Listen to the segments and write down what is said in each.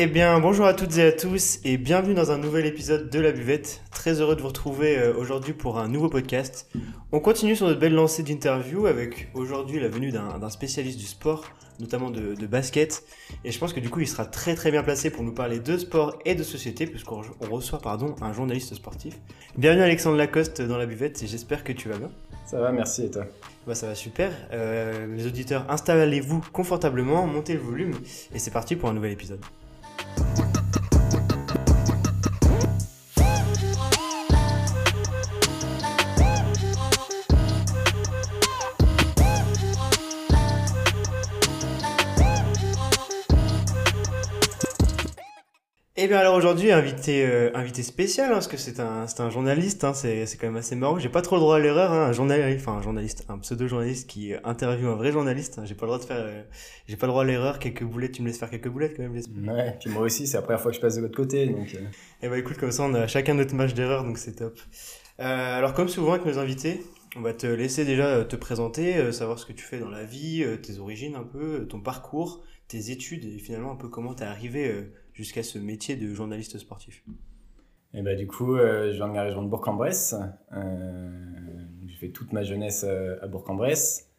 Eh bien, bonjour à toutes et à tous et bienvenue dans un nouvel épisode de La Buvette. Très heureux de vous retrouver euh, aujourd'hui pour un nouveau podcast. On continue sur notre belle lancée d'interviews avec aujourd'hui la venue d'un spécialiste du sport, notamment de, basket. Et je pense que du coup, il sera très très bien placé pour nous parler de sport et de société, puisqu'on reçoit pardon, un journaliste sportif. Bienvenue Alexandre Lacoste dans La Buvette et j'espère que tu vas bien. Ça va, merci et toi? Bah, Ça va super. Euh, les auditeurs, installez-vous confortablement, montez le volume et c'est parti pour un nouvel épisode. Yeah. Eh bien alors aujourd'hui invité euh, invité spécial hein, parce que c'est un un journaliste hein, c'est quand même assez marrant. J'ai pas trop le droit à l'erreur hein, un journaliste enfin un journaliste un pseudo journaliste qui interviewe un vrai journaliste hein, j'ai pas le droit de faire euh, j'ai pas le droit à l'erreur quelques boulettes tu me laisses faire quelques boulettes quand même ouais puis moi aussi c'est la première fois que je passe de l'autre côté donc euh. eh ben écoute comme ça on a chacun notre match d'erreur donc c'est top. Alors comme souvent avec nos invités on va te laisser déjà te présenter savoir ce que tu fais dans la vie tes origines un peu ton parcours tes études et finalement un peu comment t'es arrivé jusqu'à ce métier de journaliste sportif et bah, du coup, euh, je viens de la région de Bourg-en-Bresse. Euh, j'ai fait toute ma jeunesse euh, à Bourg-en-Bresse.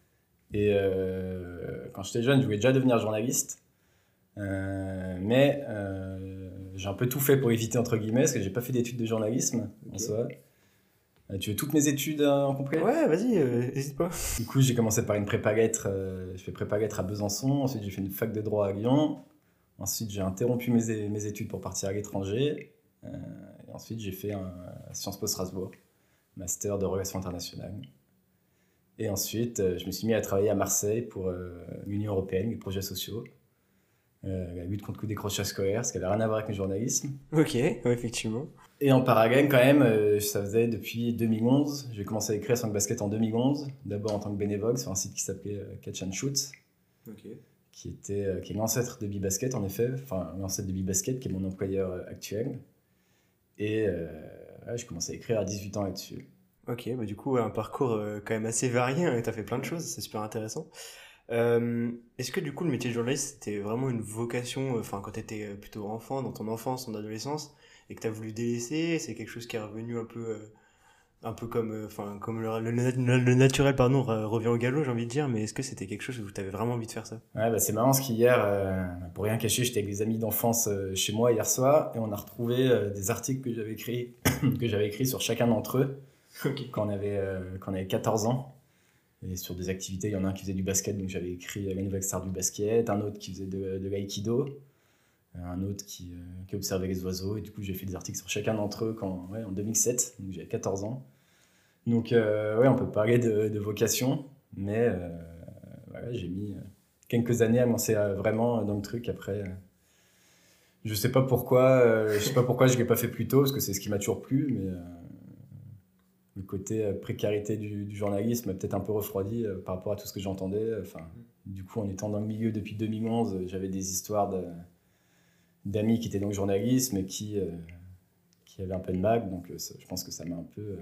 Et quand j'étais jeune, je voulais déjà devenir journaliste. mais j'ai un peu tout fait pour éviter, entre guillemets, parce que j'ai pas fait d'études de journalisme en soi. tu veux toutes mes études en complet? Ouais, vas-y, n'hésite pas. Du coup, j'ai commencé par une prépa lettres. j'ai fait prépa lettres à Besançon. Ensuite, j'ai fait une fac de droit à Lyon. Ensuite, j'ai interrompu mes, mes, études pour partir à l'étranger. Euh, et ensuite, j'ai fait un Sciences Po Strasbourg, master de relations internationales. Et ensuite, euh, je me suis mis à travailler à Marseille pour euh, l'Union européenne, les projets sociaux. la lutte contre le décrochage scolaire, ce qui n'avait rien à voir avec le journalisme. Ok, effectivement. Et en parallèle, quand même, ça faisait depuis 2011. J'ai commencé à écrire sur le basket en 2011, d'abord en tant que bénévole sur un site qui s'appelait Catch and Shoot. Ok qui, était, euh, qui est l'ancêtre de Bibasket, en effet, enfin l'ancêtre de Bibasket, qui est mon employeur euh, actuel. Et euh, je commençais à écrire à 18 ans là-dessus. Ok, bah du coup, un parcours quand même assez varié, hein, et tu as fait plein de choses, c'est super intéressant. Est-ce que du coup, le métier de journaliste, c'était vraiment une vocation, enfin, quand tu étais plutôt enfant, dans ton enfance, ton adolescence, et que tu as voulu délaisser C'est quelque chose qui est revenu un peu un peu comme euh, enfin comme le, le, naturel pardon revient au galop j'ai envie de dire mais est-ce que c'était quelque chose où tu avais vraiment envie de faire ça? Ouais bah c'est marrant ce qu'hier euh, pour rien cacher j'étais avec des amis d'enfance euh, chez moi hier soir et on a retrouvé des articles que j'avais écrits que j'avais écrit sur chacun d'entre eux quand on avait quand on avait 14 ans. Et sur des activités il y en a un qui faisait du basket donc j'avais écrit la nouvelle star du basket un autre qui faisait de, de l'aïkido un autre qui, euh, qui, observait les oiseaux. Et du coup, j'ai fait des articles sur chacun d'entre eux quand, en 2007, donc j'avais 14 ans. Donc, euh, ouais, on peut parler de, vocation, mais euh, j'ai mis quelques années à lancer vraiment dans le truc. Après, je sais pas pourquoi, je sais l'ai pas fait plus tôt, parce que c'est ce qui m'a toujours plu, mais le côté précarité du, du journalisme m'a peut-être un peu refroidi par rapport à tout ce que j'entendais. Enfin, du coup, en étant dans le milieu depuis 2011, j'avais des histoires de d'amis qui étaient donc journalistes, mais qui, euh, qui avaient un peu de mag. Donc euh, je pense que ça m'a un peu euh,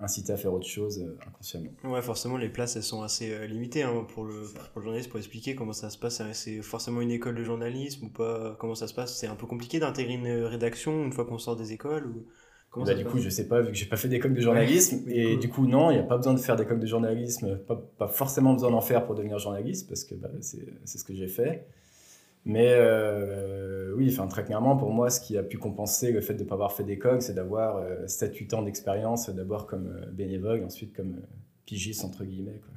incité à faire autre chose inconsciemment. Ouais, forcément, les places, elles sont assez limitées hein, pour, le, pour, le, journaliste, pour expliquer comment ça se passe. C'est forcément une école de journalisme ou pas Comment ça se passe C'est un peu compliqué d'intégrer une rédaction une fois qu'on sort des écoles ou... Bah, du coup, je sais pas, vu que j'ai pas fait d'école de journalisme, et du coup, non, il n'y a pas besoin de faire d'école de journalisme, pas, pas forcément besoin d'en faire pour devenir journaliste, parce que bah, c'est ce que j'ai fait. Mais euh, oui, enfin, très clairement, pour moi, ce qui a pu compenser le fait de ne pas avoir fait d'école, c'est d'avoir euh, 7-8 ans d'expérience, d'abord comme euh, bénévole, ensuite comme euh, pigiste, entre guillemets. Quoi.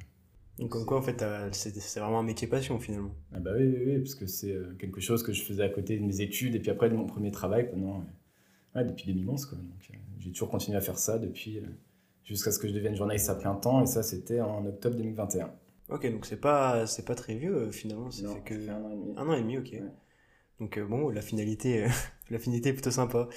Donc, comme quoi, en fait, c'est vraiment un métier passion, finalement? Ah bah oui, oui, oui parce que c'est quelque chose que je faisais à côté de mes études et puis après de mon premier travail pendant, ouais, depuis 2011. Quoi. Donc, j'ai toujours continué à faire ça depuis, jusqu'à ce que je devienne journaliste à plein temps, et ça, c'était en octobre 2021. Ok, donc c'est pas c'est pas très vieux euh, finalement, ça fait que un an et demi. Un an et demi, ok. Donc euh, bon, la finalité euh, la finalité est plutôt sympa.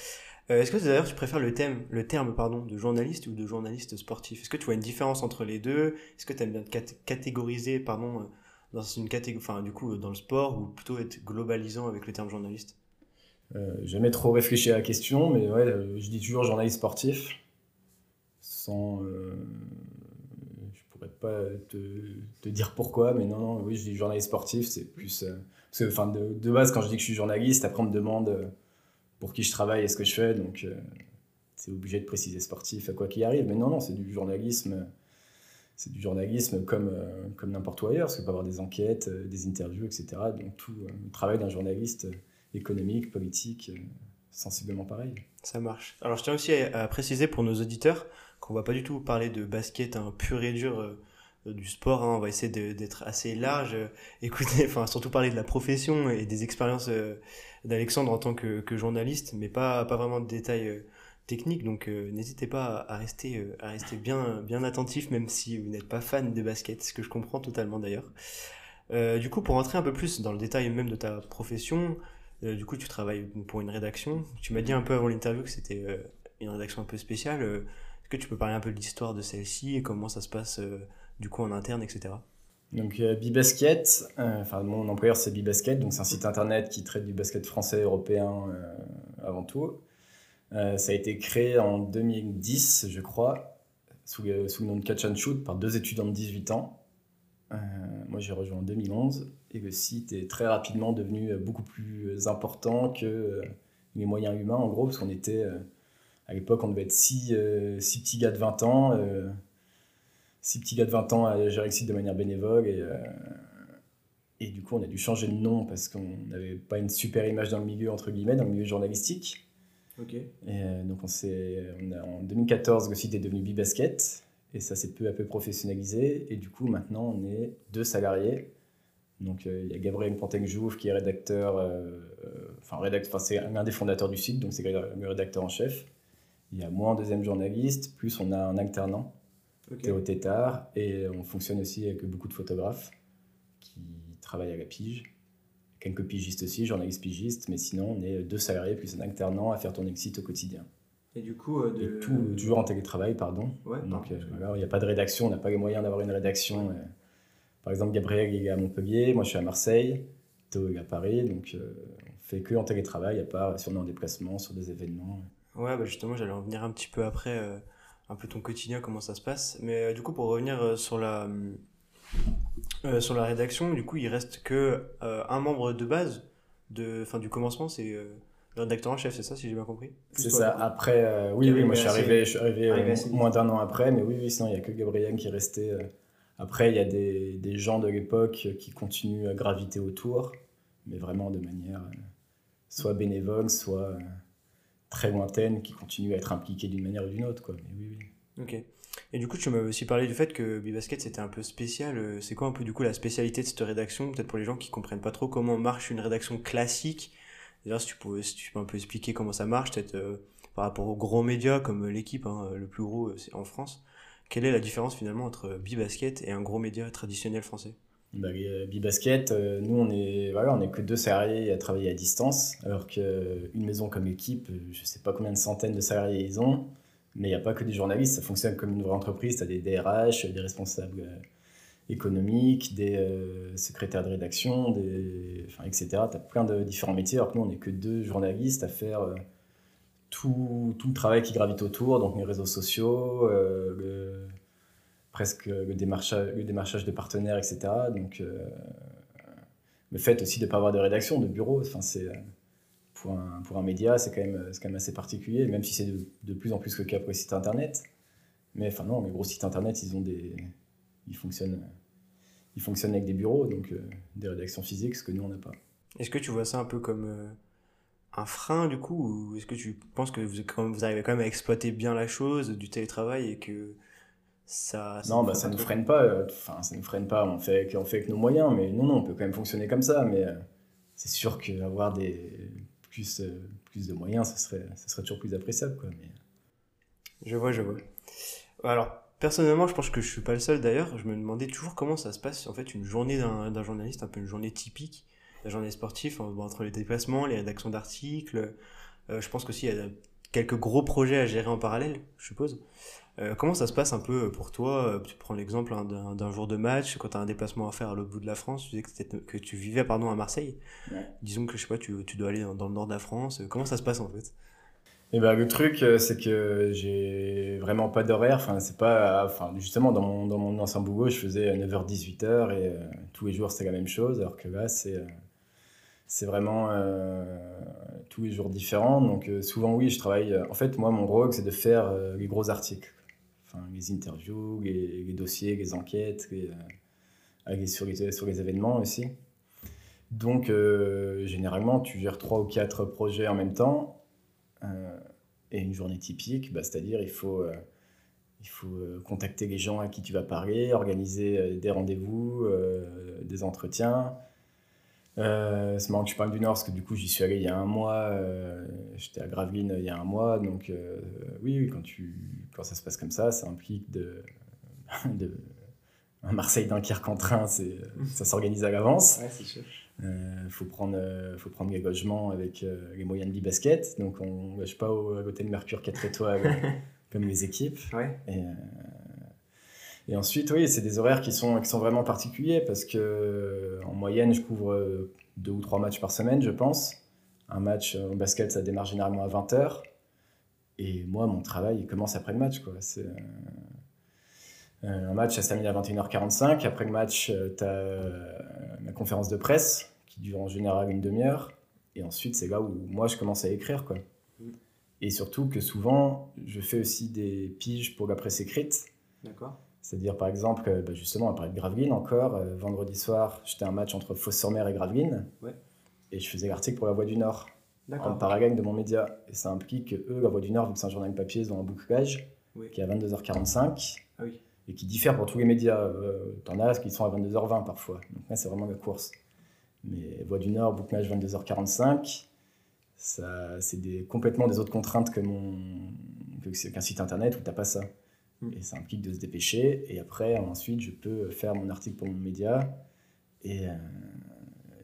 Est-ce que d'ailleurs tu préfères le thème le terme pardon de journaliste ou de journaliste sportif? Est-ce que tu vois une différence entre les deux? Est-ce que tu aimes bien catégoriser pardon dans une catégorie enfin du coup dans le sport ou plutôt être globalisant avec le terme journaliste? Euh, jamais trop réfléchi à la question, mais ouais, je dis toujours journaliste sportif, sans, pas te, te, dire pourquoi, mais non, non, oui, je dis journaliste sportif, c'est plus. parce que, enfin, de, de, base, quand je dis que je suis journaliste, après, on me demande pour qui je travaille et ce que je fais, donc c'est obligé de préciser sportif à quoi qu'il arrive. Mais non, non, c'est du journalisme. C'est du journalisme comme, euh, comme n'importe où ailleurs, parce qu'il peut avoir des enquêtes, euh, des interviews, etc. Donc tout euh, le travail d'un journaliste économique, politique, sensiblement pareil. Ça marche. Alors je tiens aussi à, préciser pour nos auditeurs qu'on va pas du tout parler de basket un pur et dur du sport. Hein. On va essayer d'être assez large, écouter, enfin surtout parler de la profession et des expériences d'Alexandre en tant que, journaliste, mais pas, pas vraiment de détails technique, donc euh, n'hésitez pas à rester, euh, à rester bien, bien attentif, même si vous n'êtes pas fan de basket, ce que je comprends totalement d'ailleurs. Euh, du coup, pour rentrer un peu plus dans le détail même de ta profession, du coup, tu travailles pour une rédaction. Tu m'as dit un peu avant l'interview que c'était une rédaction un peu spéciale. Est-ce que tu peux parler un peu de l'histoire de celle-ci et comment ça se passe du coup en interne, etc. Donc Bibasket, enfin mon employeur c'est Bibasket, donc c'est un site internet qui traite du basket français, européen avant tout. Euh, ça a été créé en 2010, je crois, sous, le nom de Catch and Shoot par deux étudiants de 18 ans. Euh, moi, j'ai rejoint en 2011 et le site est très rapidement devenu beaucoup plus important que euh, les moyens humains, en gros, parce qu'on était, à l'époque, on devait être six, six, petits gars de 20 ans, six petits gars de 20 ans à gérer le site de manière bénévole et, et du coup, on a dû changer de nom parce qu'on n'avait pas une super image dans le milieu, entre guillemets, dans le milieu journalistique. Et euh, donc on, on a, en 2014, le site est devenu Bibasket et ça s'est peu à peu professionnalisé. Et du coup, maintenant, on est deux salariés. Donc euh, il y a Gabriel Panteng-Jouve qui est rédacteur, euh, enfin rédacteur, c'est un des fondateurs du site, donc c'est le rédacteur en chef. Il y a moi en deuxième journaliste, plus on a un alternant, Théo Tétard, et on fonctionne aussi avec beaucoup de photographes qui travaillent à la pige quelques pigistes aussi, journalistes pigistes, mais sinon on est deux salariés plus un alternant à faire tourner le site au quotidien. Et du coup, euh, de... tout, toujours en télétravail, pardon. Donc euh, il n'y a pas de rédaction, on n'a pas les moyens d'avoir une rédaction. Euh. par exemple, Gabriel est à Montpellier, moi je suis à Marseille, Théo est à Paris, donc on fait que en télétravail, à part si on est en déplacement sur des événements. Ouais, bah justement, j'allais en venir un petit peu après, un peu ton quotidien, comment ça se passe. Mais du coup, pour revenir sur la euh, sur la rédaction, du coup, il reste que euh, un membre de base de, fin, du commencement, c'est euh, le rédacteur en chef, c'est ça, si j'ai bien compris? C'est ça. Après, oui, oui, moi je suis arrivé, je suis arrivé moins d'un an après, mais oui, oui, sinon il n'y a que Gabriel qui est resté. Après, il y a des, des gens de l'époque qui continuent à graviter autour, mais vraiment de manière soit bénévole, soit très lointaine, qui continuent à être impliqués d'une manière ou d'une autre. Quoi. Mais oui, oui. Ok. Et du coup, tu m'avais aussi parlé du fait que Bibasket c'était un peu spécial. Euh, c'est quoi un peu du coup la spécialité de cette rédaction Peut-être pour les gens qui comprennent pas trop comment marche une rédaction classique? D'ailleurs, si tu, pouvais, si peux un peu expliquer comment ça marche, peut-être euh, par rapport aux gros médias comme l'équipe, hein, le plus gros c'est en France. Quelle est la différence finalement entre Bibasket et un gros média traditionnel français? Bah, Bibasket, euh, nous on est voilà, est que deux salariés à travailler à distance, alors qu'une maison comme équipe, je sais pas combien de centaines de salariés ils ont. Mais il n'y a pas que des journalistes, ça fonctionne comme une vraie entreprise. Tu as des DRH, des responsables euh, économiques, des euh, secrétaires de rédaction, des, etc. Tu as plein de différents métiers, alors que nous, on n'est que deux journalistes à faire euh, tout, tout, le travail qui gravite autour, donc les réseaux sociaux, presque le démarchage, le démarchage de partenaires, etc. Donc, le fait aussi de ne pas avoir de rédaction, de bureau, enfin, c'est pour un, pour un média, c'est quand, même, quand même assez particulier, même si c'est de, plus en plus le cas pour les sites internet. Mais enfin, non, les gros sites internet, ils ont des. Ils fonctionnent, ils fonctionnent avec des bureaux, donc euh, des rédactions physiques, ce que nous, on n'a pas. Est-ce que tu vois ça un peu comme euh, un frein, du coup, ou est-ce que tu penses que vous, vous arrivez quand même à exploiter bien la chose du télétravail et que ça. non, bah, ça ne nous freine pas. Euh, enfin, ça nous freine pas. On fait, on fait avec nos moyens, mais non, non, on peut quand même fonctionner comme ça. Mais c'est sûr qu'avoir des plus, euh, plus de moyens, ça serait, ça serait toujours plus appréciable. Quoi, mais... Je vois, je vois. Alors, personnellement, je pense que je suis pas le seul d'ailleurs. Je me demandais toujours comment ça se passe, en fait, une journée d'un journaliste, un peu une journée typique, la journée sportive, entre les déplacements, les rédactions d'articles. Euh, je pense qu'aussi il y a quelques gros projets à gérer en parallèle, je suppose. Euh, comment ça se passe un peu pour toi? Tu prends l'exemple hein, d'un jour de match, quand tu as un déplacement à faire à l'autre bout de la France, tu disais que, que tu vivais pardon, à Marseille. Disons que je sais pas, tu, tu dois aller dans, le nord de la France. Comment ça se passe en fait? Et ben, le truc, euh, c'est que j'ai vraiment pas d'horaire. Enfin, c'est pas. Enfin, justement, dans mon, dans mon ancien boulot, je faisais 9h, 18h et euh, tous les jours, c'était la même chose. Alors que là, c'est. Euh, c'est vraiment tous les jours différents. Donc, souvent, oui, je travaille. en fait, moi, mon rôle, c'est de faire les gros articles. Enfin, les interviews, les, dossiers, les enquêtes, les, sur, les, sur les événements aussi. Donc, généralement, tu gères trois ou quatre projets en même temps. Euh, et une journée typique, bah, c'est-à-dire il faut, euh, il faut euh, contacter les gens à qui tu vas parler, organiser des rendez-vous, des entretiens. C'est marrant que tu parles du Nord, parce que du coup, j'y suis allé il y a un mois. J'étais à Gravelines il y a un mois. Donc, oui, quand, tu, quand ça se passe comme ça, ça implique de, de un Marseille-Dunkerque en train, ça s'organise à l'avance. Ouais, c'est sûr. Il euh, faut, prendre, euh, faut prendre les logements avec euh, les moyens de basket Donc, on ne lâche pas au, à l'hôtel Mercure 4 étoiles comme les équipes. Ouais. Et, et, ensuite, oui, c'est des horaires qui sont, qui sont vraiment particuliers parce que en moyenne, je couvre deux ou trois matchs par semaine, je pense. Un match en basket, ça démarre généralement à 20h. Et moi, mon travail, il commence après le match. Quoi. C'est, un match, ça se termine à 21h45. Après le match, tu as ma conférence de presse qui dure en général une demi-heure. Et ensuite, c'est là où moi, je commence à écrire. Quoi. Et surtout que souvent, je fais aussi des piges pour la presse écrite. D'accord. C'est-à-dire, par exemple, bah, justement, on parlait de Gravelines encore. Euh, vendredi soir, j'étais un match entre Fosse-sur-Mer et Gravelines. Ouais. Et je faisais l'article pour La Voix du Nord. En parallèle de mon média. Et ça implique que eux, La Voix du Nord, vu que c'est un journal papier, ils ont un bouclage qui est à 22h45. Ah oui et qui diffèrent pour tous les médias. Euh, T'en as qui sont à 22h20 parfois. Donc là, c'est vraiment la course. Mais Voix du Nord, bouclage 22h45, c'est complètement des autres contraintes que mon qu'un site internet où t'as pas ça. Mm. Et ça implique de se dépêcher. Et après, ensuite, je peux faire mon article pour mon média. Et euh,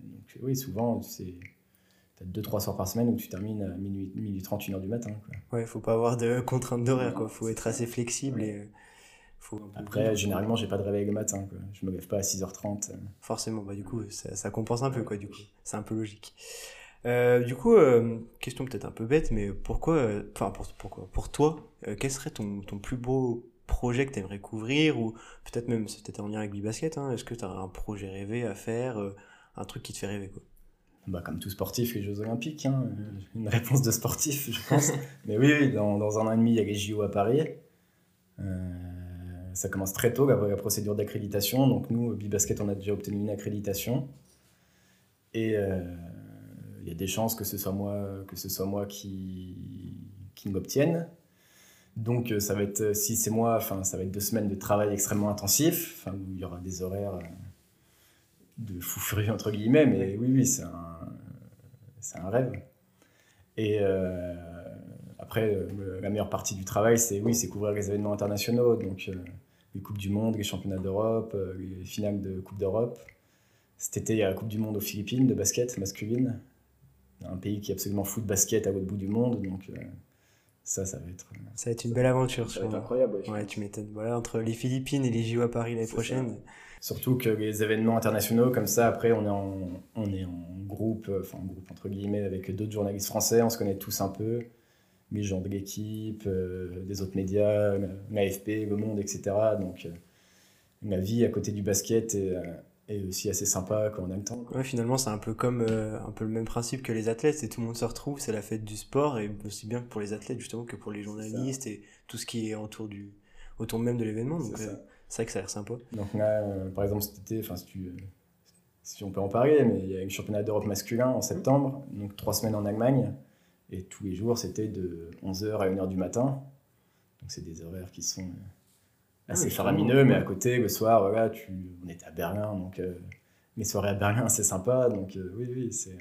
donc, oui, souvent, c'est as 2-3 soirs par semaine où tu termines à minuit, minuit 30, 1h du matin. Quoi. Ouais, faut pas avoir de contraintes d'horaire, quoi. Faut être assez flexible et après, généralement, j'ai pas de réveil le matin. Quoi. Je me lève pas à 6h30. Forcément, bah, du coup, ça, ça compense un peu, quoi, du coup. C'est un peu logique. Euh, du coup, euh, question peut-être un peu bête, mais pourquoi, euh, enfin, pour, pourquoi, pour toi, quel serait ton, ton plus beau projet que tu aimerais couvrir ou peut-être même, c'est peut-être en lien avec le basket, hein, est-ce que tu as un projet rêvé à faire, un truc qui te fait rêver, quoi? Bah, comme tout sportif, les Jeux Olympiques, hein, une réponse de sportif, je pense. mais oui, dans, dans, un an et demi, il y a les JO à Paris. Euh, ça commence très tôt, la, la procédure d'accréditation. Donc nous, Bibasket, on a déjà obtenu une accréditation. Et euh, y a des chances que ce soit moi, que ce soit moi qui, qui l'obtienne. Donc euh, ça va être, si c'est moi, enfin, ça va être deux semaines de travail extrêmement intensif, enfin, où il y aura des horaires euh, de fou furieux, entre guillemets, mais oui, oui, c'est un, rêve. Et après, la meilleure partie du travail, c'est oui, c'est couvrir les événements internationaux. Donc, les Coupes du Monde, les Championnats d'Europe, euh, les finales de Coupe d'Europe. Cet été, il y a la Coupe du Monde aux Philippines de basket masculine. Un pays qui est absolument fou de basket à l'autre bout du monde. Donc, euh, ça, ça va être. Euh, ça va être une belle aventure. Ça va être incroyable. Ouais, tu m'étonnes. Voilà, entre les Philippines et les JO à Paris l'année prochaine. Surtout que les événements internationaux, comme ça, après, on est en, on est en groupe, enfin, en groupe entre guillemets, avec d'autres journalistes français, on se connaît tous un peu les gens de l'équipe, euh, des autres médias, l'AFP, Le Monde, etc. Donc euh, la vie à côté du basket est, euh, est, aussi assez sympa quand on a le temps. Ouais, finalement, c'est un peu comme un peu le même principe que les athlètes, c'est tout le monde se retrouve, c'est la fête du sport, et aussi bien pour les athlètes justement que pour les journalistes et tout ce qui est autour, du, autour même de l'événement. Donc c'est vrai que ça a l'air sympa. Donc là, par exemple, cet été, enfin, si tu si on peut en parler, mais il y a le championnat d'Europe masculin en septembre, donc trois semaines en Allemagne. Et tous les jours, c'était de 11h à 1h du matin. Donc, c'est des horaires qui sont euh, assez faramineux, mais à côté, le soir, voilà, tu, on était à Berlin, donc euh, les soirées à Berlin, c'est sympa. Donc, euh, oui, oui, c'est,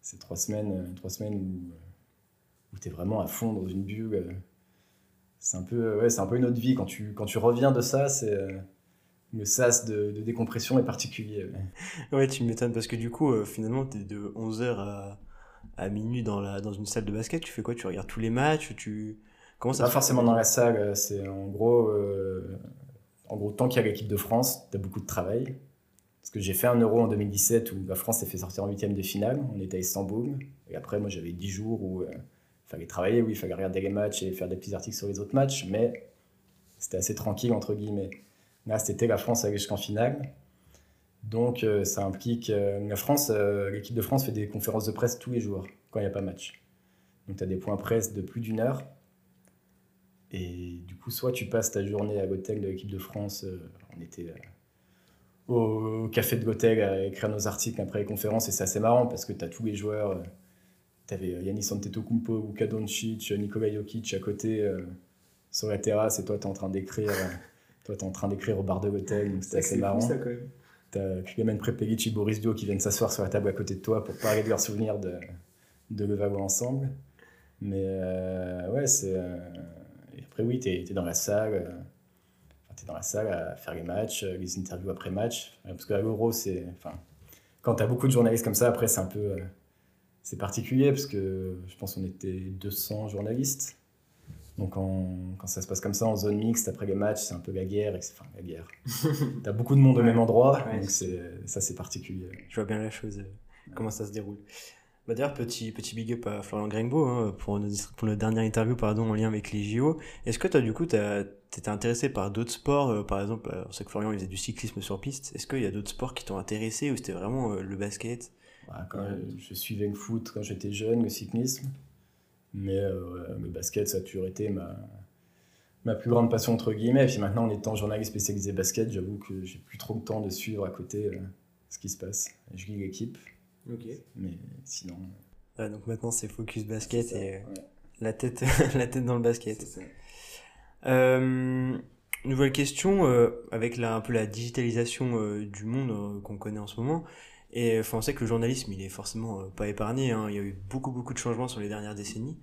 c'est trois semaines, trois semaines où, où tu es vraiment à fond dans une bulle. C'est un, peu, ouais, c'est un peu une autre vie. Quand tu, quand tu reviens de ça, c'est le sas de, de, décompression est particulier. Ouais, tu m'étonnes parce que du coup, finalement, tu es de 11h à à minuit dans, la, dans une salle de basket, tu fais quoi? Tu regardes tous les matchs tu... Comment ça Pas forcément dans la salle, euh, c'est en gros, euh, en gros, tant qu'il y a l'équipe de France, tu as beaucoup de travail. Parce que j'ai fait un euro en 2017 où la France s'est fait sortir en huitième de finale, on était à Istanbul, et après moi j'avais 10 jours où il euh, fallait travailler, oui, il fallait regarder les matchs et faire des petits articles sur les autres matchs, mais c'était assez tranquille, entre guillemets. Là, c'était la France allait jusqu'en finale. Donc, euh, ça implique. La France, l'équipe de France fait des conférences de presse tous les jours quand il n'y a pas match. Donc, tu as des points presse de plus d'une heure. Et du coup, soit tu passes ta journée à l'hôtel de l'équipe de France, on était au café de l'hôtel à écrire nos articles après les conférences, et c'est assez marrant parce que tu as tous les joueurs. tu avais Yannis Antetokounmpo, Luka Doncic, Nikola Jokic à côté sur la terrasse, et toi, tu es en train d'écrire. toi, tu en train d'écrire au bar de l'hôtel, donc c'était assez marrant. Ça, quand même. T'as Clément Prepelic et Boris Dio qui viennent s'asseoir sur la table à côté de toi pour parler de leurs souvenirs de, de Levallois ensemble. Mais euh, ouais, c'est. Euh, après, oui, tu es, dans la salle. Euh, tu es dans la salle à faire les matchs, les interviews après match. Parce qu'à l'Euro, c'est. Enfin, quand tu as beaucoup de journalistes comme ça, après, c'est un peu. c'est particulier parce que je pense qu'on était 200 journalistes. Donc quand ça se passe comme ça en zone mixte après les matchs, c'est un peu la guerre. Enfin, la guerre. T'as beaucoup de monde au même endroit, donc ça c'est particulier. Je vois bien la chose, euh, comment ça se déroule. Bah D'ailleurs, petit, petit big up à Florian Grengbo hein, pour, notre, pour dernière interview pardon, en lien avec les JO. Est-ce que toi, du coup, t'étais intéressé par d'autres sports euh, Par exemple, euh, on sait que Florian faisait du cyclisme sur piste. Est-ce qu'il y a d'autres sports qui t'ont intéressé ou c'était vraiment le basket? Bah, quand Je suivais le foot quand j'étais jeune, le cyclisme. Mais euh, le basket, ça a toujours été ma, ma plus grande passion, entre guillemets. Et puis maintenant, en étant journaliste spécialisé basket, j'avoue que j'ai plus trop le temps de suivre à côté euh, ce qui se passe. Je lis l'équipe. Ok. Mais sinon. donc maintenant, c'est focus basket et euh, la, tête, la tête dans le basket. Ça. nouvelle question, avec la, un peu la digitalisation du monde qu'on connaît en ce moment. Et enfin, on sait que le journalisme, il est forcément euh, pas épargné. Hein. Il y a eu beaucoup, beaucoup de changements sur les dernières décennies.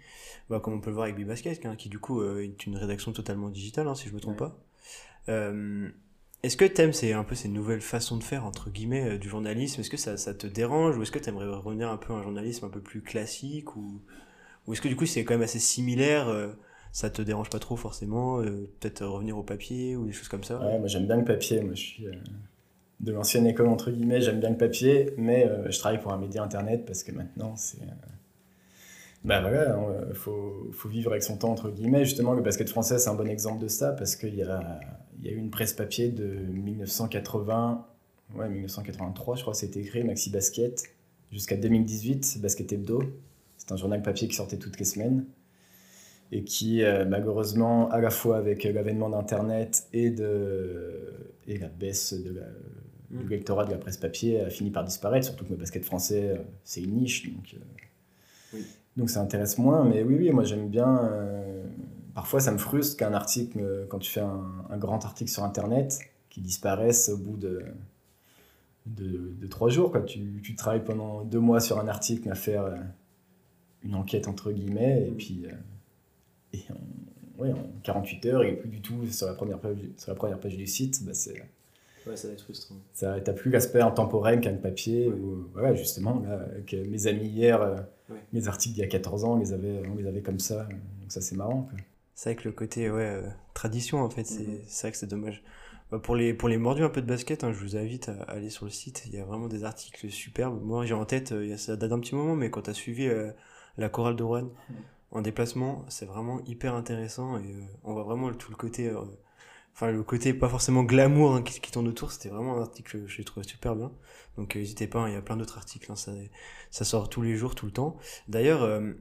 Bah, comme on peut le voir avec Bibasket, hein, qui du coup euh, est une rédaction totalement digitale, hein, si je me trompe pas. Euh, est-ce que tu aimes c'est un peu ces nouvelles façons de faire, entre guillemets, du journalisme? Est-ce que ça, ça, te dérange? Ou est-ce que tu aimerais revenir un peu à un journalisme un peu plus classique? Ou, ou est-ce que du coup c'est quand même assez similaire ça te dérange pas trop forcément Peut-être revenir au papier ou des choses comme ça? Ouais, moi j'aime bien le papier. Moi je suis de l'ancienne école, entre guillemets. J'aime bien le papier, mais euh, je travaille pour un média internet parce que maintenant, c'est. Ben voilà, il faut, faut, vivre avec son temps, entre guillemets. Justement, le basket français, c'est un bon exemple de ça parce qu'il y a, il y a eu une presse papier de 1980, ouais, 1983, je crois, c'était écrit, Maxi Basket, jusqu'à 2018, Basket Hebdo. C'est un journal papier qui sortait toutes les semaines et qui, euh, malheureusement, à la fois avec l'avènement d'Internet et, de, et la baisse de la, du lectorat de la presse papier a fini par disparaître, surtout que le basket français, euh, c'est une niche, donc, euh, donc ça intéresse moins. Mais oui, oui, moi j'aime bien. Euh, parfois, ça me frustre qu'un article, quand tu fais un, grand article sur Internet, qui disparaisse au bout de, de, trois jours. Quoi. Tu, tu, travailles pendant deux mois sur un article à faire une enquête, entre guillemets, et mm. puis et en, en 48 heures, il n'est plus du tout sur la première page, sur la première page du site. Bah, c'est Ouais, ça va être frustrant. T'as plus l'aspect intemporel qu'un papier. Ouais. justement, que mes amis hier, euh, mes articles d'il y a 14 ans, on les avait, on les avait comme ça. Donc ça, c'est marrant. C'est vrai que le côté ouais, euh, tradition, en fait, c'est mm-hmm. c'est vrai que c'est dommage. Bah, pour, les, pour les mordus un peu de basket, hein, je vous invite à, aller sur le site. Il y a vraiment des articles superbes. Moi, j'ai en tête, euh, ça date d'un petit moment, mais quand tu as suivi la chorale de Rouen mm. en déplacement, c'est vraiment hyper intéressant et on voit vraiment tout le côté enfin le côté pas forcément glamour hein, qui, tourne autour c'était vraiment un article que j'ai trouvé super bien donc euh, n'hésitez pas hein, il y a plein d'autres articles hein, ça, ça sort tous les jours tout le temps d'ailleurs euh,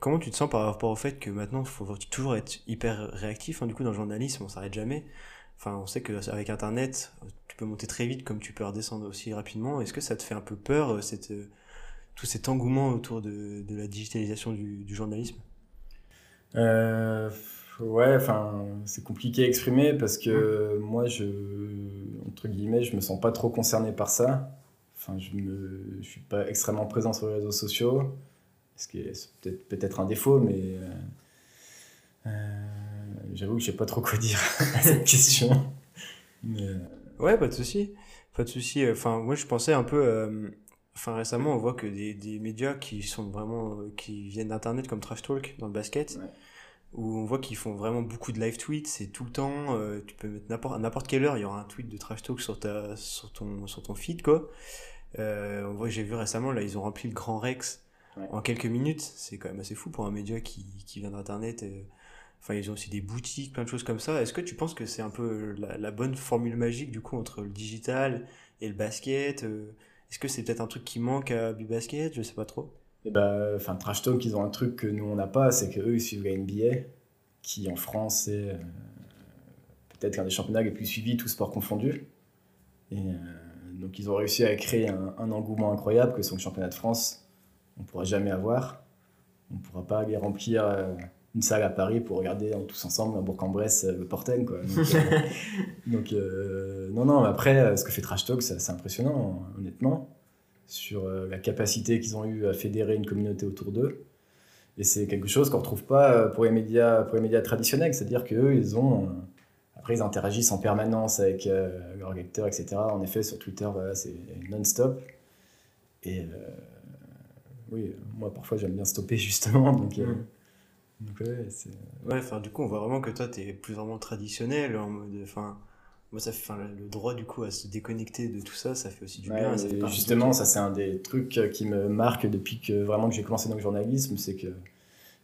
comment tu te sens par rapport au fait que maintenant il faut toujours être hyper réactif du coup dans le journalisme on s'arrête jamais. Enfin on sait que avec internet tu peux monter très vite comme tu peux redescendre aussi rapidement. Est-ce que ça te fait un peu peur euh, cette tout cet engouement autour de, de la digitalisation du, du journalisme? Euh Ouais, enfin, c'est compliqué à exprimer parce que moi, je, entre guillemets, je me sens pas trop concerné par ça. Enfin, je ne je suis pas extrêmement présent sur les réseaux sociaux, ce qui est peut-être peut-être un défaut, mais euh, euh, j'avoue que je sais pas trop quoi dire à cette question. Mais... Euh, ouais, pas de souci, pas de souci. Enfin, moi, je pensais un peu. Enfin, récemment, on voit que des, des, médias qui sont vraiment qui viennent d'internet comme Trash Talk dans le basket où on voit qu'ils font vraiment beaucoup de live tweets, c'est tout le temps, euh, tu peux mettre n'importe, à n'importe quelle heure, il y aura un tweet de trash talk sur, ta, sur, ton, sur ton feed, quoi. Euh, on voit, j'ai vu récemment, là, ils ont rempli le Grand Rex en quelques minutes. C'est quand même assez fou pour un média qui, qui vient d'Internet. Enfin, ils ont aussi des boutiques, plein de choses comme ça. Est-ce que tu penses que c'est un peu la, bonne formule magique du coup entre le digital et le basket Est-ce que c'est peut-être un truc qui manque à Bibasket Je sais pas trop. Et eh bah, enfin, Trash Talk, ils ont un truc que nous on n'a pas, c'est qu'eux ils suivent la NBA, qui en France est euh, peut-être l'un des championnats les plus suivis, tous sports confondus. Et euh, donc ils ont réussi à créer un, engouement incroyable que son championnat de France, on ne pourra jamais avoir. On ne pourra pas aller remplir euh, une salle à Paris pour regarder tous ensemble à Bourg-en-Bresse le Porten. Quoi. Donc, non, non, après, ce que fait Trash Talk, c'est impressionnant, honnêtement sur euh, la capacité qu'ils ont eu à fédérer une communauté autour d'eux. Et c'est quelque chose qu'on ne retrouve pas euh, pour les médias, pour les médias traditionnels, c'est-à-dire qu'eux, ils ont. Euh, après, ils interagissent en permanence avec leurs lecteurs, etc. En effet, sur Twitter, voilà, c'est non-stop. Et oui, moi, parfois, j'aime bien stopper, justement. Donc, mm. ouais, ouais du coup, on voit vraiment que toi, tu es plus vraiment traditionnel, en mode. Enfin, moi ça fait le droit du coup à se déconnecter de tout ça ça fait aussi du bien justement ça c'est un des trucs euh, qui me marque depuis que vraiment que j'ai commencé dans le journalisme c'est que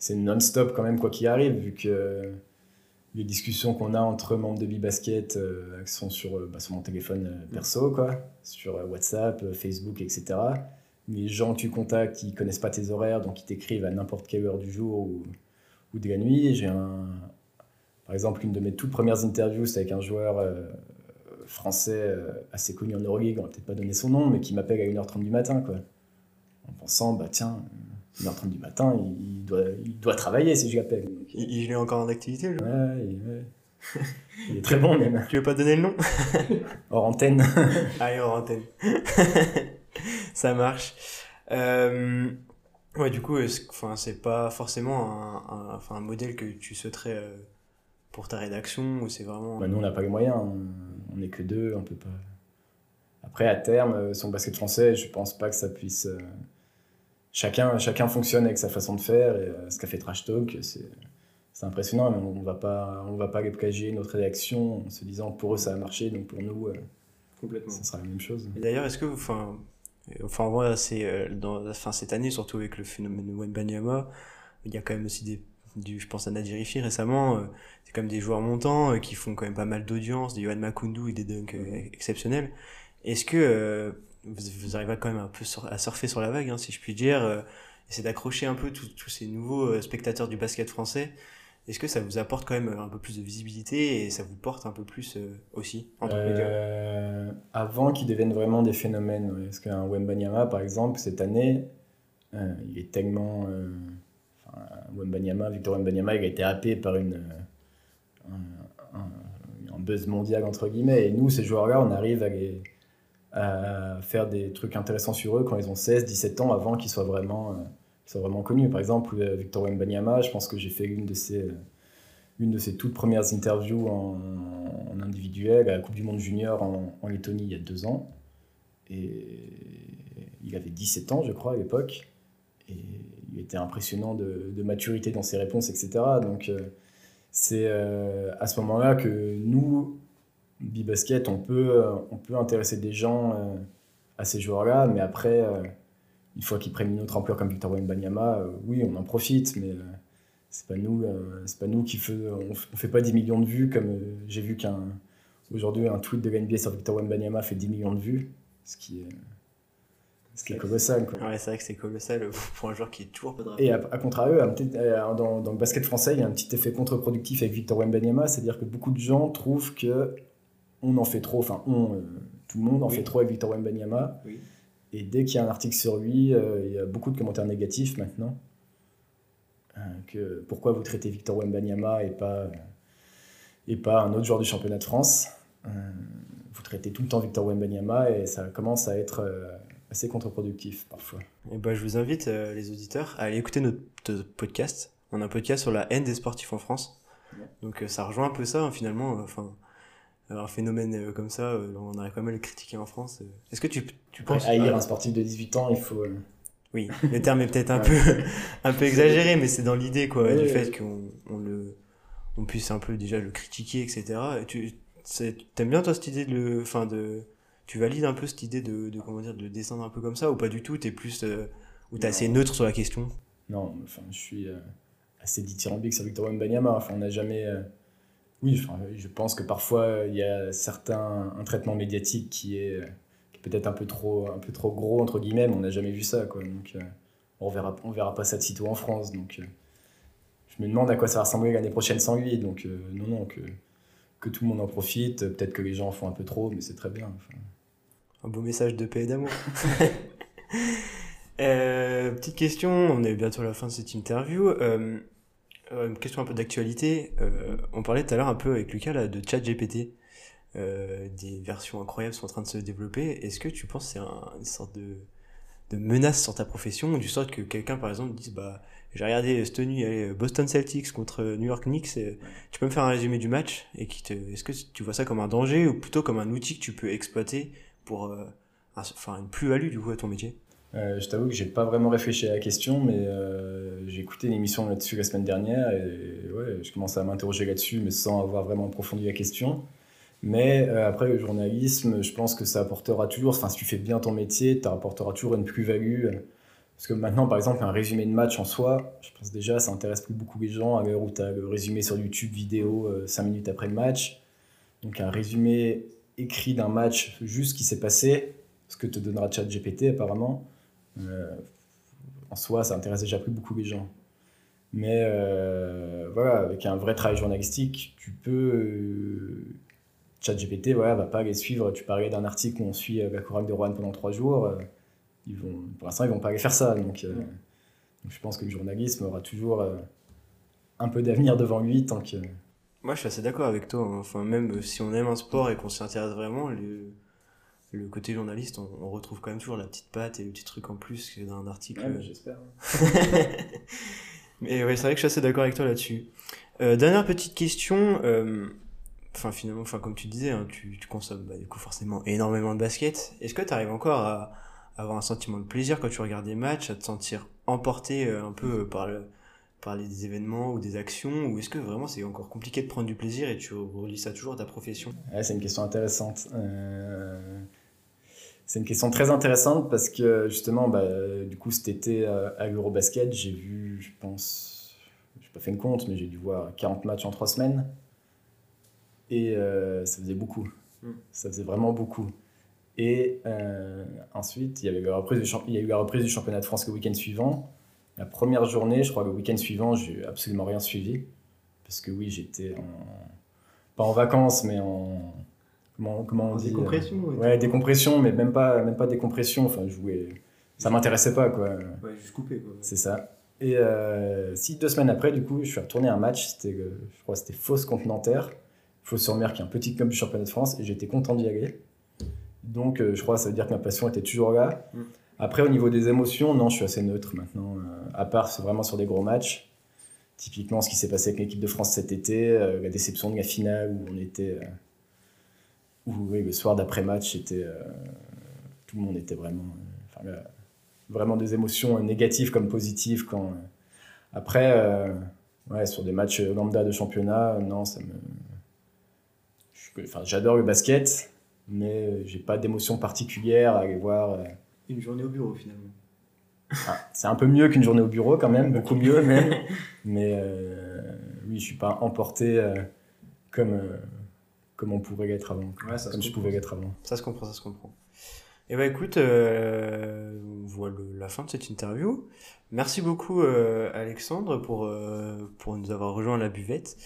c'est non-stop quand même quoi qu'il arrive vu que les discussions qu'on a entre membres de Bibasket euh, sont sur, euh, bah, sur mon téléphone euh, perso quoi sur WhatsApp Facebook etc les gens que tu contactes ils connaissent pas tes horaires donc ils t'écrivent à n'importe quelle heure du jour ou, ou de la nuit j'ai un, par exemple, une de mes toutes premières interviews, c'était avec un joueur euh, français euh, assez connu en Euroleague, on va peut-être pas donner son nom, mais qui m'appelle à 1h30 du matin, quoi. En pensant, bah tiens, 1h30 du matin, il, doit, il doit travailler si je l'appelle. Il, est encore en activité, le ouais, ouais. il est très bon, même. Tu veux pas donner le nom? Hors antenne. Allez, hors antenne. Ça marche. Euh, ouais, du coup, enfin, c'est pas forcément un, un, un, modèle que tu souhaiterais pour ta rédaction ou c'est vraiment. Bah, nous, on n'a pas les moyens. On n'est que deux, on peut pas. Après, à terme, euh, son basket français, je pense pas que ça puisse. Euh, chacun, chacun fonctionne avec sa façon de faire. Et euh, ce qu'a fait Trash Talk, c'est. C'est impressionnant, mais on va pas, on va pas notre rédaction en se disant pour eux ça a marché, donc pour nous, Complètement. ça sera la même chose. Et d'ailleurs, est-ce que, enfin, enfin, moi, c'est dans, enfin, cette année, surtout avec le phénomène de Banyama, il y a quand même aussi des du, je pense à Nadirifi récemment, euh, c'est comme des joueurs montants euh, qui font quand même pas mal d'audience, des Yohan Makundu et des dunks euh, exceptionnels. Est-ce que vous, arrivez quand même un peu à surfer sur la vague, hein, si je puis dire, essayer d'accrocher un peu tous ces nouveaux spectateurs du basket français est-ce que ça vous apporte quand même un peu plus de visibilité et ça vous porte un peu plus aussi en tant que Avant qu'ils deviennent vraiment des phénomènes, est-ce qu'un Wembanyama, par exemple, cette année, il est tellement Wembanyama, Victor Wembanyama, il a été happé par une, un, un, buzz mondial, entre guillemets. Et nous, ces joueurs-là, on arrive à, faire des trucs intéressants sur eux quand ils ont 16, 17 ans, avant qu'ils soient vraiment, euh, soient vraiment connus. Par exemple, euh, Victor Wembanyama, je pense que j'ai fait une de ses, une de ses toutes premières interviews en, individuel à la Coupe du Monde Junior en, en Lettonie il y a deux ans. Et il avait 17 ans, je crois, à l'époque. Et il était impressionnant de, maturité dans ses réponses, etc. Donc, euh, c'est euh, à ce moment-là que nous, Bibasket, on peut, euh, on peut intéresser des gens à ces joueurs-là, mais après, une fois qu'ils prennent une autre ampleur comme Victor Wembanyama, oui, on en profite, mais c'est pas nous, c'est pas nous qui faisons, on, fait pas 10 millions de vues comme j'ai vu qu'un aujourd'hui un tweet de l'NBA sur Victor Wembanyama fait 10 millions de vues, ce qui est c'est colossal. Quoi. Ouais, c'est vrai que c'est colossal pour un joueur qui est toujours pas drafté. Et à, contrario, euh, dans, dans, le basket français, il y a un petit effet contre-productif avec Victor Wembanyama, c'est-à-dire que beaucoup de gens trouvent que on en fait trop, enfin, on, euh, tout le monde en fait trop avec Victor Wembanyama. Oui. Et dès qu'il y a un article sur lui, euh, il y a beaucoup de commentaires négatifs maintenant. que pourquoi vous traitez Victor Wembanyama et pas, et pas un autre joueur du championnat de France Vous traitez tout le temps Victor Wembanyama et ça commence à être assez contre-productif parfois. Et bah, je vous invite, euh, les auditeurs, à aller écouter notre, podcast. On a un podcast sur la haine des sportifs en France. Donc euh, ça rejoint un peu ça, hein, finalement. Euh, un phénomène comme ça, on arrive quand même à le critiquer en France. Est-ce que tu, tu penses... Haïr un sportif de 18 ans, il faut... Oui, le terme est peut-être un, peu, un peu exagéré, mais c'est dans l'idée quoi, du fait qu'on on le, on puisse un peu déjà le critiquer, etc. Et tu aimes bien toi cette idée de, le, fin, de, tu valides un peu cette idée de, de, comment dire de descendre un peu comme ça ou pas du tout t'es plus euh, Ou t'es assez neutre sur la question? Non, enfin, je suis assez dithyrambique sur Victor Wembanyama. Enfin, on n'a jamais. Oui, je pense que parfois il y a certains un traitement médiatique qui est, peut-être un peu trop un peu trop gros entre guillemets, mais on n'a jamais vu ça quoi. Donc on verra on verra pas ça de sitôt en France. Donc je me demande à quoi ça va ressembler l'année prochaine sans lui. Donc non non que que tout le monde en profite. Peut-être que les gens en font un peu trop, mais c'est très bien. Un beau message de paix et d'amour. Euh, petite question, on est bientôt à la fin de cette interview. Euh, euh, une question un peu d'actualité. on parlait tout à l'heure un peu avec Lucas de ChatGPT. des versions incroyables sont en train de se développer. Est-ce que tu penses que c'est une sorte de, menace sur ta profession, du sort que quelqu'un par exemple dise bah j'ai regardé cette nuit Boston Celtics contre New York Knicks. tu peux me faire un résumé du match et qui te, est-ce que tu vois ça comme un danger ou plutôt comme un outil que tu peux exploiter pour euh, une plus-value du coup à ton métier? Euh, Je t'avoue que j'ai pas vraiment réfléchi à la question, mais euh, j'ai écouté une émission là-dessus la semaine dernière et ouais, je commençais à m'interroger là-dessus, mais sans avoir vraiment approfondi la question. Mais après, le journalisme, je pense que ça apportera toujours, enfin, si tu fais bien ton métier, tu apportera toujours une plus-value parce que maintenant, par exemple, un résumé de match en soi, je pense déjà, ça intéresse plus beaucoup les gens à l'heure où tu as le résumé sur YouTube vidéo 5 euh, minutes après le match. Donc un résumé écrit d'un match, juste qui s'est passé, ce que te donnera ChatGPT apparemment, euh, en soi, ça intéresse déjà plus beaucoup les gens. Mais euh, voilà, avec un vrai travail journalistique, tu peux. ChatGPT, voilà, va pas aller suivre. Tu parlais d'un article où on suit la chorale de Rouen pendant trois jours ils vont, pour l'instant, ils vont pas aller faire ça. Donc, euh, je pense que le journalisme aura toujours euh, un peu d'avenir devant lui tant que. Moi, je suis assez d'accord avec toi. Hein. Enfin, même si on aime un sport et qu'on s'y intéresse vraiment, le côté journaliste, on, retrouve quand même toujours la petite patte et le petit truc en plus d'un article. Ouais, j'espère. mais ouais, c'est vrai que je suis assez d'accord avec toi là-dessus. Euh, dernière petite question. Enfin, finalement, enfin, comme tu disais, hein, tu, tu, consommes bah, du coup forcément énormément de basket. Est-ce que tu arrives encore à, avoir un sentiment de plaisir quand tu regardes des matchs, à te sentir emporté euh, un peu euh, par, le, par les événements ou des actions Ou est-ce que vraiment c'est encore compliqué de prendre du plaisir et tu relis ça toujours à ta profession? C'est une question intéressante. Euh, c'est une question très intéressante parce que justement, bah, du coup, cet été à l'Eurobasket, j'ai vu, je pense, je n'ai pas fait une compte, mais j'ai dû voir 40 matchs en 3 semaines. Et ça faisait beaucoup. Hmm. Ça faisait vraiment beaucoup. Et euh, ensuite, il y, avait la reprise il y a eu la reprise du championnat de France le week-end suivant. La première journée, je crois, le week-end suivant, j'ai absolument rien suivi. Parce que oui, j'étais en... pas en vacances, mais en. Comment, comment on dit Décompression euh... Ouais, décompression, mais même pas, même pas décompression. Enfin, je jouais. Ça m'intéressait pas, quoi. Ouais, juste coupé, quoi. C'est ça. Et euh, si deux semaines après, du coup, je suis retourné à un match, c'était, je crois c'était Fausse contre Nanterre. Fausse-sur-Mer, qui est un petit club du championnat de France, et j'étais content d'y aller. Donc, euh, je crois que ça veut dire que ma passion était toujours là. Mm. Après, au niveau des émotions, non, je suis assez neutre maintenant. Euh, à part, c'est vraiment sur des gros matchs. Typiquement, ce qui s'est passé avec l'équipe de France cet été, euh, la déception de la finale où on était. Où oui, le soir d'après-match, était, tout le monde était vraiment. vraiment des émotions négatives comme positives. Quand, après, ouais, sur des matchs lambda de championnat, non, ça me. Enfin, j'adore le basket, mais euh, j'ai pas d'émotion particulière à aller voir. Euh. Une journée au bureau finalement. Ah, c'est un peu mieux qu'une journée au bureau quand même, beaucoup mieux même. Mais euh, oui, je suis pas emporté comme, comme on pourrait l'être avant. comme je pouvais l'être avant. Ça se comprend, ça se comprend. Et eh ben écoute, on voit la fin de cette interview. Merci beaucoup Alexandre pour, pour nous avoir rejoint à la buvette.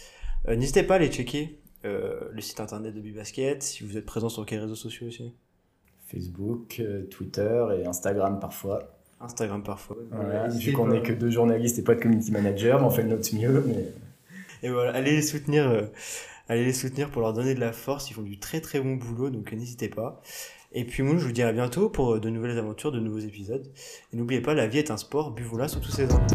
N'hésitez pas à aller checker euh, le site internet de Bibasket, si vous êtes présent sur quels réseaux sociaux aussi Facebook, euh, Twitter et Instagram parfois. Instagram parfois. Voilà, vu qu'on n'est que deux journalistes et pas de community manager, on fait de notre mieux. Mais... Et voilà, allez soutenir, euh, allez les soutenir pour leur donner de la force. Ils font du très très bon boulot, donc n'hésitez pas. Et puis moi, je vous dis à bientôt pour de nouvelles aventures, de nouveaux épisodes. Et n'oubliez pas, la vie est un sport, buvez-la sous tous ses ans.